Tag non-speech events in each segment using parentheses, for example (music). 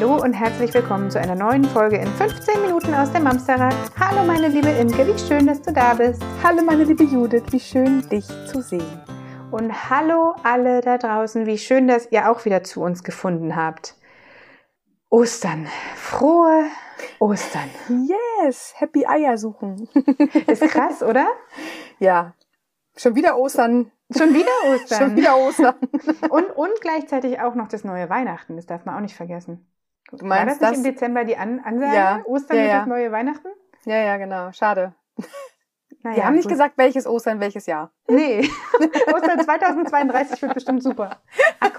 Hallo und herzlich willkommen zu einer neuen Folge in 15 Minuten aus der Mamsterrad. Hallo meine liebe Imke, wie schön, dass du da bist. Hallo meine liebe Judith, wie schön dich zu sehen. Und hallo alle da draußen, wie schön, dass ihr auch wieder zu uns gefunden habt. Ostern, frohe Ostern. Yes, happy Eier suchen. (laughs) Ist krass, oder? Ja, schon wieder Ostern. Schon wieder Ostern. (laughs) Schon wieder Ostern. Und, und gleichzeitig auch noch das neue Weihnachten. Das darf man auch nicht vergessen. Du War das meinst nicht das? im Dezember die An Ansage? Ja. Ostern Ja, ja. das neue Weihnachten? Ja, ja, genau. Schade. Naja, Wir haben nicht gut. gesagt, welches Ostern, welches Jahr. Nee, (laughs) Ostern 2032 wird bestimmt super.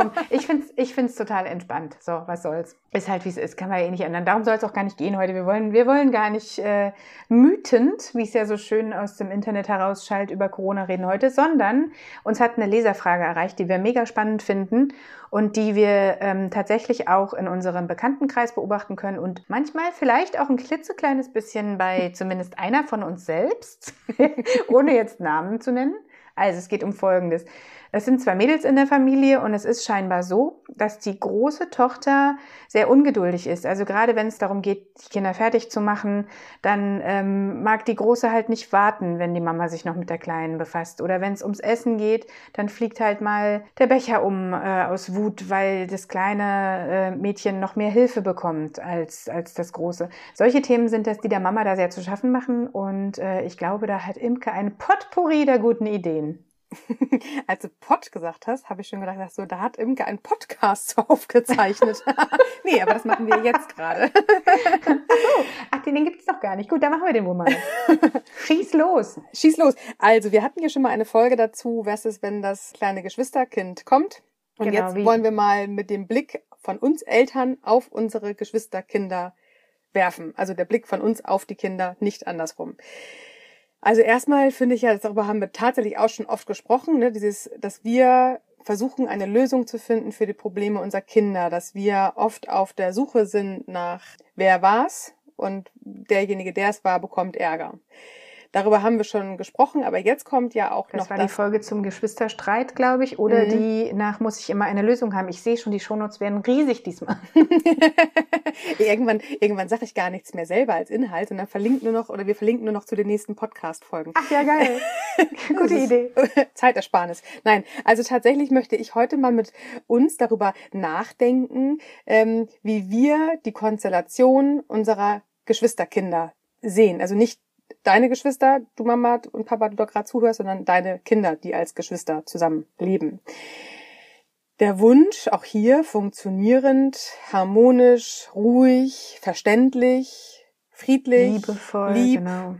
Komm, ich find's, ich find's total entspannt. So, was soll's. Ist halt, wie es ist. Kann man ja eh nicht ändern. Darum soll es auch gar nicht gehen heute. Wir wollen, wir wollen gar nicht äh, mütend, wie es ja so schön aus dem Internet herausschallt, über Corona reden heute, sondern uns hat eine Leserfrage erreicht, die wir mega spannend finden und die wir ähm, tatsächlich auch in unserem Bekanntenkreis beobachten können und manchmal vielleicht auch ein klitzekleines bisschen bei zumindest einer von uns selbst, (laughs) ohne jetzt Namen zu nennen. Also es geht um Folgendes. Es sind zwei Mädels in der Familie und es ist scheinbar so, dass die große Tochter sehr ungeduldig ist. Also gerade wenn es darum geht, die Kinder fertig zu machen, dann ähm, mag die Große halt nicht warten, wenn die Mama sich noch mit der Kleinen befasst. Oder wenn es ums Essen geht, dann fliegt halt mal der Becher um äh, aus Wut, weil das kleine äh, Mädchen noch mehr Hilfe bekommt als, als das Große. Solche Themen sind das, die der Mama da sehr zu schaffen machen. Und äh, ich glaube, da hat Imke ein Potpourri der guten Ideen. (laughs) Als du Pod gesagt hast, habe ich schon gedacht, ach so, da hat Imke einen Podcast so (laughs) aufgezeichnet. (laughs) nee, aber das machen wir jetzt gerade. Ach, den, den gibt's doch gar nicht. Gut, dann machen wir den wohl mal. Schieß los. Schieß los. Also, wir hatten hier schon mal eine Folge dazu, was ist, wenn das kleine Geschwisterkind kommt. Und Genau, jetzt wie- wollen wir mal mit dem Blick von uns Eltern auf unsere Geschwisterkinder werfen. Also der Blick von uns auf die Kinder, nicht andersrum. Also erstmal finde ich ja, darüber haben wir tatsächlich auch schon oft gesprochen, ne, dieses, dass wir versuchen, eine Lösung zu finden für die Probleme unserer Kinder, dass wir oft auf der Suche sind nach wer war's und derjenige, der es war, bekommt Ärger. Darüber haben wir schon gesprochen, aber jetzt kommt ja auch Das noch war die das. Folge zum Geschwisterstreit, glaube ich, oder Mhm. die nach muss ich immer eine Lösung haben. Ich sehe schon, die Shownotes werden riesig diesmal. (laughs) irgendwann irgendwann sage ich gar nichts mehr selber als Inhalt, sondern verlinkt nur noch oder wir verlinken nur noch zu den nächsten Podcast-Folgen. Ach ja, geil. (laughs) Gute Idee. (laughs) Zeitersparnis. Nein, also tatsächlich möchte ich heute mal mit uns darüber nachdenken, ähm, wie wir die Konstellation unserer Geschwisterkinder sehen. Also nicht deine Geschwister, du Mama und Papa, du da gerade zuhörst, sondern deine Kinder, die als Geschwister zusammen leben. Der Wunsch, auch hier funktionierend, harmonisch, ruhig, verständlich, friedlich, Liebevoll, lieb, genau.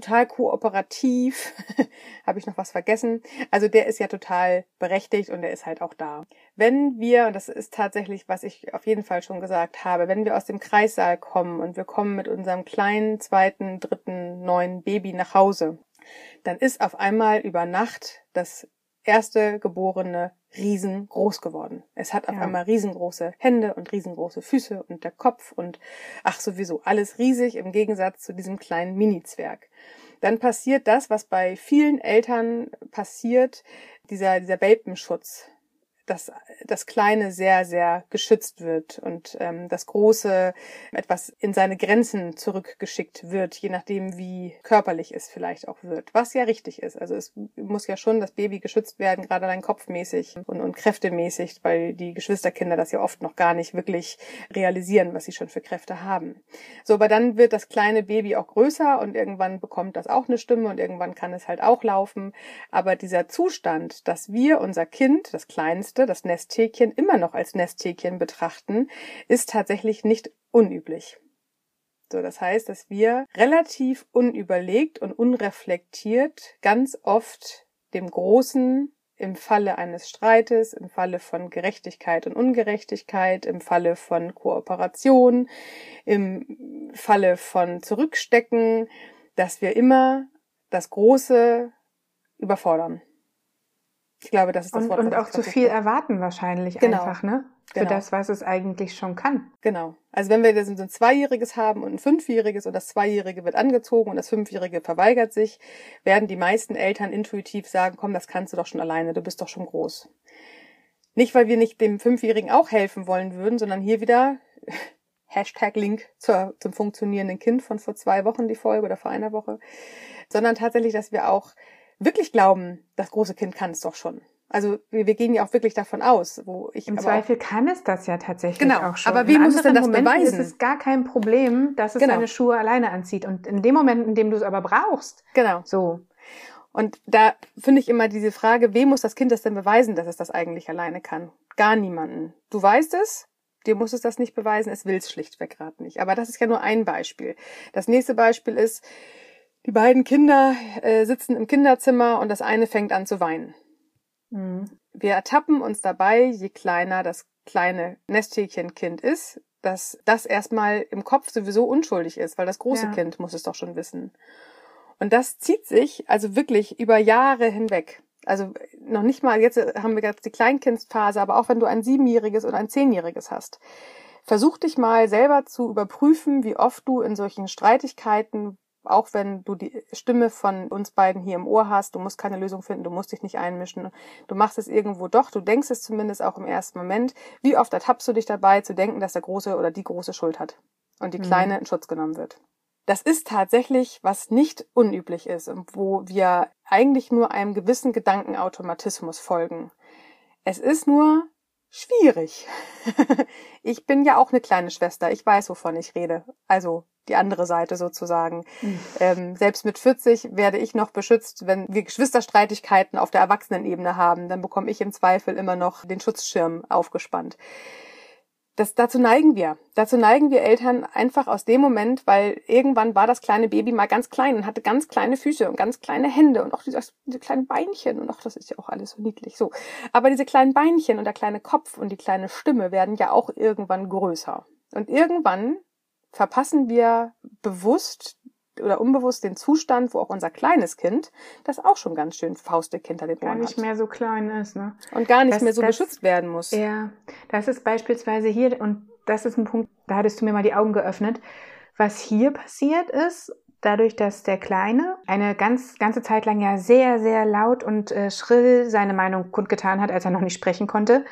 Total kooperativ. (laughs) Habe ich noch was vergessen? Also der ist ja total berechtigt und der ist halt auch da. Wenn wir, und das ist tatsächlich, was ich auf jeden Fall schon gesagt habe, wenn wir aus dem Kreissaal kommen und wir kommen mit unserem kleinen, zweiten, dritten, neuen Baby nach Hause, dann ist auf einmal über Nacht das erste Geborene riesengroß geworden. Es hat auf Ja. einmal riesengroße Hände und riesengroße Füße und der Kopf und ach sowieso alles riesig im Gegensatz zu diesem kleinen Mini-Zwerg. Dann passiert das, was bei vielen Eltern passiert, dieser, dieser Welpenschutz, dass das Kleine sehr, sehr geschützt wird und ähm, das Große etwas in seine Grenzen zurückgeschickt wird, je nachdem, wie körperlich es vielleicht auch wird, was ja richtig ist. Also es muss ja schon das Baby geschützt werden, gerade allein kopfmäßig und, und kräftemäßig, weil die Geschwisterkinder das ja oft noch gar nicht wirklich realisieren, was sie schon für Kräfte haben. So, aber dann wird das kleine Baby auch größer und irgendwann bekommt das auch eine Stimme und irgendwann kann es halt auch laufen. Aber dieser Zustand, dass wir unser Kind, das Kleinste, das Nesthäkchen, immer noch als Nesthäkchen betrachten, ist tatsächlich nicht unüblich. So, das heißt, dass wir relativ unüberlegt und unreflektiert ganz oft dem Großen im Falle eines Streites, im Falle von Gerechtigkeit und Ungerechtigkeit, im Falle von Kooperation, im Falle von Zurückstecken, dass wir immer das Große überfordern. Ich glaube, das ist das Und, Wort. und auch zu viel habe. erwarten wahrscheinlich Genau. einfach, ne? Für Genau. das, was es eigentlich schon kann. Genau. Also wenn wir das so ein Zweijähriges haben und ein Fünfjähriges und das Zweijährige wird angezogen und das Fünfjährige verweigert sich, werden die meisten Eltern intuitiv sagen, komm, das kannst du doch schon alleine, du bist doch schon groß. Nicht, weil wir nicht dem Fünfjährigen auch helfen wollen würden, sondern hier wieder (laughs) Hashtag Link zur, zum funktionierenden Kind von vor zwei Wochen die Folge oder vor einer Woche, sondern tatsächlich, dass wir auch wirklich glauben, das große Kind kann es doch schon. Also wir, wir gehen ja auch wirklich davon aus, wo ich im Zweifel kann es das ja tatsächlich genau, auch schon. Aber wie muss es denn das Momenten beweisen? ist es gar kein Problem, dass es Genau. seine Schuhe alleine anzieht. Und in dem Moment, in dem du es aber brauchst, Genau. so, Und da finde ich immer diese Frage, wem muss das Kind das denn beweisen, dass es das eigentlich alleine kann? Gar niemanden. Du weißt es, dir muss es das nicht beweisen, es will es schlichtweg gerade nicht. Aber das ist ja nur ein Beispiel. Das nächste Beispiel ist, die beiden Kinder äh, sitzen im Kinderzimmer und das eine fängt an zu weinen. mhm. Wir ertappen uns dabei, je kleiner das kleine Nesthäkchenkind ist, dass das erstmal im Kopf sowieso unschuldig ist, weil das große Ja. Kind muss es doch schon wissen. Und das zieht sich also wirklich über Jahre hinweg. Also noch nicht mal, jetzt haben wir jetzt die Kleinkindsphase, aber auch wenn du ein siebenjähriges oder ein zehnjähriges hast. Versuch dich mal selber zu überprüfen, wie oft du in solchen Streitigkeiten, auch wenn du die Stimme von uns beiden hier im Ohr hast, du musst keine Lösung finden, du musst dich nicht einmischen, du machst es irgendwo doch, du denkst es zumindest auch im ersten Moment. Wie oft ertappst du dich dabei zu denken, dass der Große oder die Große Schuld hat und die Mhm. Kleine in Schutz genommen wird? Das ist tatsächlich, was nicht unüblich ist und wo wir eigentlich nur einem gewissen Gedankenautomatismus folgen. Es ist nur schwierig. (laughs) ich bin ja auch eine kleine Schwester. Ich weiß, wovon ich rede. Also die andere Seite sozusagen. Ähm, selbst mit 40 werde ich noch beschützt, wenn wir Geschwisterstreitigkeiten auf der Erwachsenenebene haben. Dann bekomme ich im Zweifel immer noch den Schutzschirm aufgespannt. Das, dazu neigen wir. Dazu neigen wir Eltern einfach aus dem Moment, weil irgendwann war das kleine Baby mal ganz klein und hatte ganz kleine Füße und ganz kleine Hände und auch diese, diese kleinen Beinchen und auch das ist ja auch alles so niedlich. So. Aber diese kleinen Beinchen und der kleine Kopf und die kleine Stimme werden ja auch irgendwann größer. Und irgendwann verpassen wir bewusst oder unbewusst den Zustand, wo auch unser kleines Kind, das auch schon ganz schön faustdick hinter den gar Ohren nicht hat mehr so klein ist, ne? und gar nicht Das- mehr so das- beschützt werden muss. Ja, das ist beispielsweise hier, und das ist ein Punkt, da hattest du mir mal die Augen geöffnet. Was hier passiert ist, dadurch, dass der Kleine eine ganz, ganze Zeit lang ja sehr, sehr laut und äh, schrill seine Meinung kundgetan hat, als er noch nicht sprechen konnte,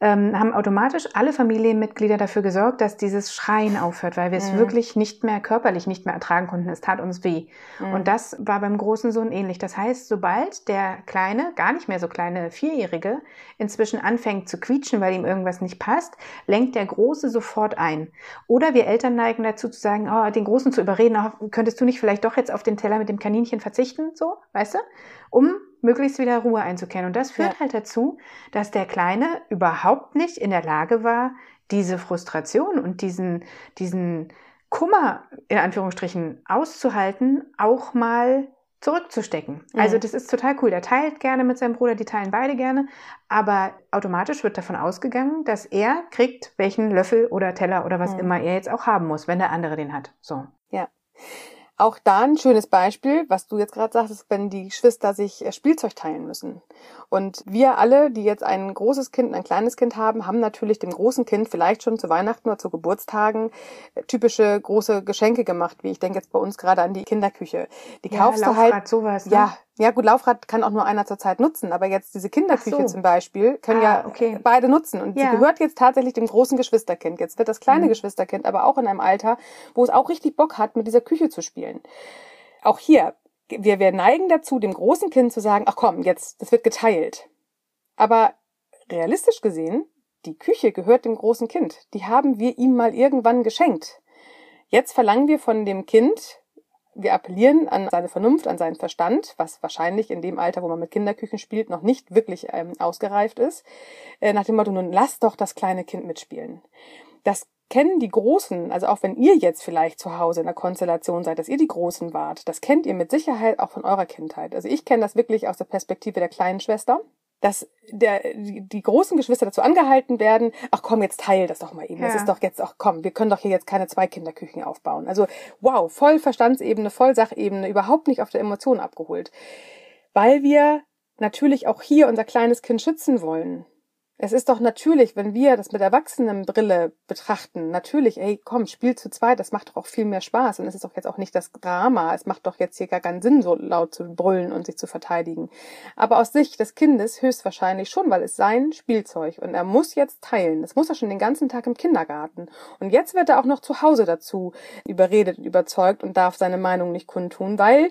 ähm, haben automatisch alle Familienmitglieder dafür gesorgt, dass dieses Schreien aufhört, weil wir es Mhm. wirklich nicht mehr körperlich nicht mehr ertragen konnten. Es tat uns weh. Mhm. Und das war beim großen Sohn ähnlich. Das heißt, sobald der kleine, gar nicht mehr so kleine Vierjährige inzwischen anfängt zu quietschen, weil ihm irgendwas nicht passt, lenkt der Große sofort ein. Oder wir Eltern neigen dazu zu sagen, oh, den Großen zu überreden, oh, könntest du nicht vielleicht doch jetzt auf den Teller mit dem Kaninchen verzichten, so, weißt du? Um möglichst wieder Ruhe einzukehren. Und das führt Ja. halt dazu, dass der Kleine überhaupt nicht in der Lage war, diese Frustration und diesen, diesen Kummer, in Anführungsstrichen, auszuhalten, auch mal zurückzustecken. Mhm. Also das ist total cool. Der teilt gerne mit seinem Bruder, die teilen beide gerne, aber automatisch wird davon ausgegangen, dass er kriegt, welchen Löffel oder Teller oder was Mhm. immer er jetzt auch haben muss, wenn der andere den hat. So. Auch da ein schönes Beispiel, was du jetzt gerade sagst, wenn die Geschwister sich äh, Spielzeug teilen müssen. Und wir alle, die jetzt ein großes Kind und ein kleines Kind haben, haben natürlich dem großen Kind vielleicht schon zu Weihnachten oder zu Geburtstagen äh, typische große Geschenke gemacht, wie ich denke jetzt bei uns gerade an die Kinderküche. Die kaufst du halt sowas. Ne? Ja, ja gut, Laufrad kann auch nur einer zur Zeit nutzen, aber jetzt diese Kinderküche so. zum Beispiel können Ah, ja okay. beide nutzen und Ja. sie gehört jetzt tatsächlich dem großen Geschwisterkind. Jetzt wird das kleine Mhm. Geschwisterkind aber auch in einem Alter, wo es auch richtig Bock hat, mit dieser Küche zu spielen. Auch hier, wir, wir neigen dazu, dem großen Kind zu sagen, ach komm, jetzt, das wird geteilt. Aber realistisch gesehen, die Küche gehört dem großen Kind. Die haben wir ihm mal irgendwann geschenkt. Jetzt verlangen wir von dem Kind, wir appellieren an seine Vernunft, an seinen Verstand, was wahrscheinlich in dem Alter, wo man mit Kinderküchen spielt, noch nicht wirklich ähm, ausgereift ist, äh, nach dem Motto, nun lass doch das kleine Kind mitspielen. Das kennen die Großen, also auch wenn ihr jetzt vielleicht zu Hause in der Konstellation seid, dass ihr die Großen wart, das kennt ihr mit Sicherheit auch von eurer Kindheit. Also ich kenne das wirklich aus der Perspektive der kleinen Schwester dass der, die, die großen Geschwister dazu angehalten werden, ach komm, jetzt teil das doch mal eben. Das Ja. ist doch jetzt, ach komm, wir können doch hier jetzt keine zwei Kinderküchen aufbauen. Also wow, voll Verstandsebene, voll Sachebene, überhaupt nicht auf der Emotion abgeholt. Weil wir natürlich auch hier unser kleines Kind schützen wollen. Es ist doch natürlich, wenn wir das mit Erwachsenenbrille betrachten, natürlich, ey, komm, spiel zu zweit, das macht doch auch viel mehr Spaß. Und es ist doch jetzt auch nicht das Drama. Es macht doch jetzt hier gar keinen Sinn, so laut zu brüllen und sich zu verteidigen. Aber aus Sicht des Kindes höchstwahrscheinlich schon, weil es sein Spielzeug und er muss jetzt teilen. Das muss er schon den ganzen Tag im Kindergarten. Und jetzt wird er auch noch zu Hause dazu überredet und überzeugt und darf seine Meinung nicht kundtun, weil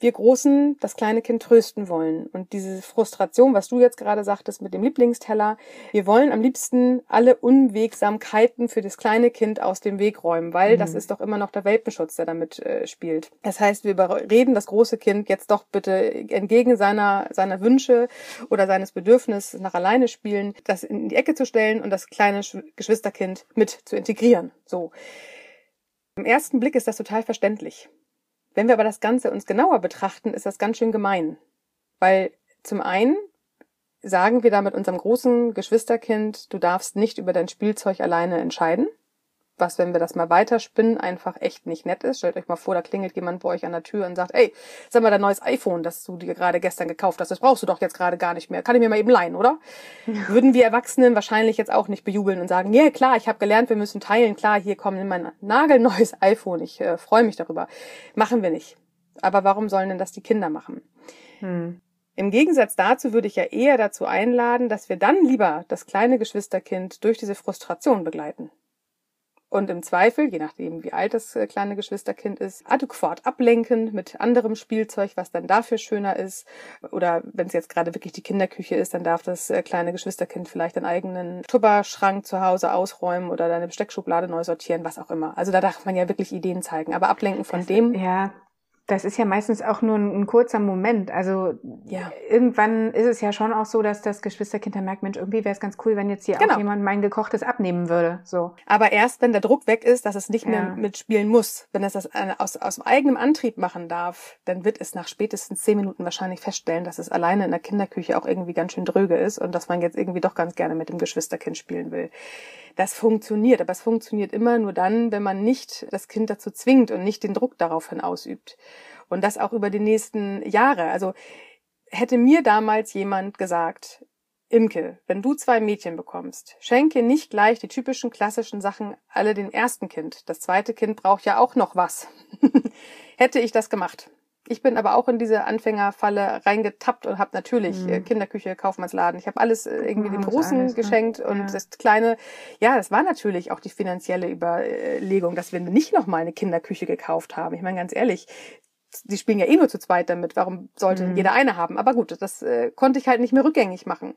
wir Großen das kleine Kind trösten wollen. Und diese Frustration, was du jetzt gerade sagtest mit dem Lieblingsteller, wir wollen am liebsten alle Unwegsamkeiten für das kleine Kind aus dem Weg räumen, weil mhm. das ist doch immer noch der Welpenschutz, der damit äh, spielt. Das heißt, wir überreden das große Kind jetzt doch bitte entgegen seiner, seiner Wünsche oder seines Bedürfnisses nach alleine spielen, das in die Ecke zu stellen und das kleine Geschwisterkind mit zu integrieren. So. Im ersten Blick ist das total verständlich. Wenn wir aber das Ganze uns genauer betrachten, ist das ganz schön gemein. Weil zum einen sagen wir damit unserem großen Geschwisterkind, du darfst nicht über dein Spielzeug alleine entscheiden was, wenn wir das mal weiterspinnen, einfach echt nicht nett ist. Stellt euch mal vor, da klingelt jemand bei euch an der Tür und sagt, ey, sag mal, dein neues iPhone, das du dir gerade gestern gekauft hast, das brauchst du doch jetzt gerade gar nicht mehr. Kann ich mir mal eben leihen, oder? Ja. Würden wir Erwachsenen wahrscheinlich jetzt auch nicht bejubeln und sagen, ja, yeah, klar, ich habe gelernt, wir müssen teilen, klar, hier kommt mein nagelneues (laughs) iPhone, ich äh, freue mich darüber. Machen wir nicht. Aber warum sollen denn das die Kinder machen? Hm. Im Gegensatz dazu würde ich ja eher dazu einladen, dass wir dann lieber das kleine Geschwisterkind durch diese Frustration begleiten und im Zweifel, je nachdem wie alt das äh, kleine Geschwisterkind ist, adäquat ablenken mit anderem Spielzeug, was dann dafür schöner ist. Oder wenn es jetzt gerade wirklich die Kinderküche ist, dann darf das äh, kleine Geschwisterkind vielleicht einen eigenen Tupperschrank zu Hause ausräumen oder deine Besteckschublade neu sortieren, was auch immer. Also da darf man ja wirklich Ideen zeigen. Aber ablenken von das, dem. Ja, das ist ja meistens auch nur ein, ein, kurzer Moment. Also ja. irgendwann ist es ja schon auch so, dass das Geschwisterkind dann merkt, Mensch, irgendwie wäre es ganz cool, wenn jetzt hier genau. auch jemand mein gekochtes abnehmen würde. So. Aber erst, wenn der Druck weg ist, dass es nicht ja. mehr mitspielen muss, wenn es das aus, aus eigenem Antrieb machen darf, dann wird es nach spätestens zehn Minuten wahrscheinlich feststellen, dass es alleine in der Kinderküche auch irgendwie ganz schön dröge ist und dass man jetzt irgendwie doch ganz gerne mit dem Geschwisterkind spielen will. Das funktioniert, aber es funktioniert immer nur dann, wenn man nicht das Kind dazu zwingt und nicht den Druck daraufhin ausübt. Und das auch über die nächsten Jahre. Also hätte mir damals jemand gesagt, Imke, wenn du zwei Mädchen bekommst, schenke nicht gleich die typischen klassischen Sachen alle dem ersten Kind. Das zweite Kind braucht ja auch noch was. (laughs) hätte ich das gemacht. Ich bin aber auch in diese Anfängerfalle reingetappt und habe natürlich mhm. Kinderküche, Kaufmannsladen. Ich habe alles äh, irgendwie dem Großen alles, ne? geschenkt und ja. das Kleine, ja, das war natürlich auch die finanzielle Überlegung, dass wir nicht nochmal eine Kinderküche gekauft haben. Ich meine, ganz ehrlich, die spielen ja eh nur zu zweit damit. Warum sollte mhm. jeder eine haben? Aber gut, das äh, konnte ich halt nicht mehr rückgängig machen.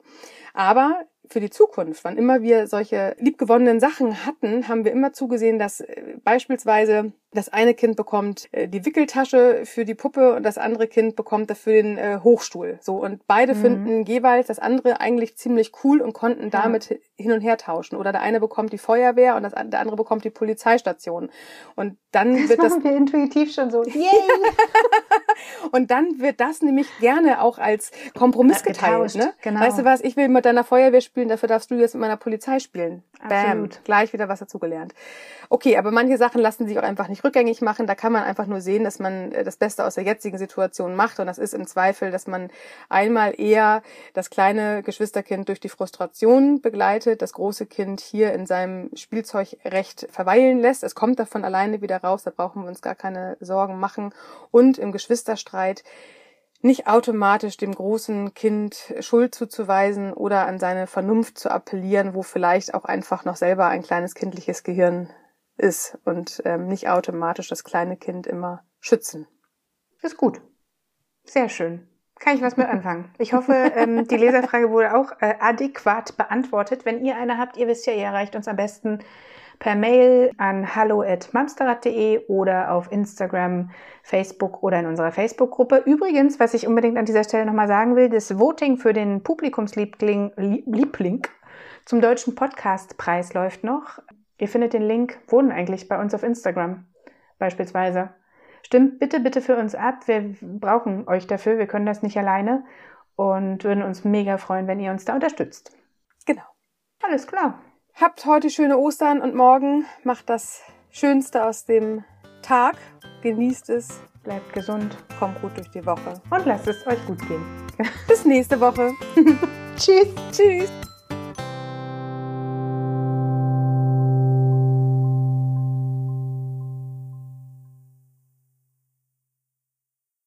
Aber für die Zukunft, wann immer wir solche liebgewonnenen Sachen hatten, haben wir immer zugesehen, dass äh, beispielsweise das eine Kind bekommt äh, die Wickeltasche für die Puppe und das andere Kind bekommt dafür den äh, Hochstuhl. So und beide mhm. finden jeweils das andere eigentlich ziemlich cool und konnten damit ja. hin und her tauschen. Oder der eine bekommt die Feuerwehr und das, der andere bekommt die Polizeistation. Und dann das wird das wir intuitiv schon so. (laughs) Yay! und dann wird das nämlich gerne auch als Kompromiss geteilt. Ne? Genau. Weißt du was? Ich will mit deiner Feuerwehr spielen, dafür darfst du jetzt mit meiner Polizei spielen. Absolut. Bam, gleich wieder was dazugelernt. Okay, aber manche Sachen lassen sich auch einfach nicht rückgängig machen. Da kann man einfach nur sehen, dass man äh, das Beste aus der jetzigen Situation macht. Und das ist im Zweifel, dass man einmal eher das kleine Geschwisterkind durch die Frustration begleitet, das große Kind hier in seinem Spielzeugrecht verweilen lässt. Es kommt davon alleine wieder raus, da brauchen wir uns gar keine Sorgen machen. Und im Geschwisterstreit nicht automatisch dem großen Kind Schuld zuzuweisen oder an seine Vernunft zu appellieren, wo vielleicht auch einfach noch selber ein kleines kindliches Gehirn ist und ähm, nicht automatisch das kleine Kind immer schützen. Ist gut. Sehr schön. Kann ich was mit anfangen. Ich hoffe, ähm, die Leserfrage wurde auch äh, adäquat beantwortet. Wenn ihr eine habt, ihr wisst ja, ihr erreicht uns am besten per Mail an hallo@mamsterrad.de oder auf Instagram, Facebook oder in unserer Facebook-Gruppe. Übrigens, was ich unbedingt an dieser Stelle nochmal sagen will, das Voting für den Publikumsliebling Liebling zum deutschen Podcastpreis läuft noch. Ihr findet den Link, wohnen eigentlich bei uns auf Instagram beispielsweise. Stimmt bitte, bitte für uns ab. Wir brauchen euch dafür. Wir können das nicht alleine und würden uns mega freuen, wenn ihr uns da unterstützt. Genau. Alles klar. Habt heute schöne Ostern und morgen macht das Schönste aus dem Tag. Genießt es. Bleibt gesund. Kommt gut durch die Woche. Und lasst es euch gut gehen. Bis nächste Woche. (laughs) Tschüss. Tschüss.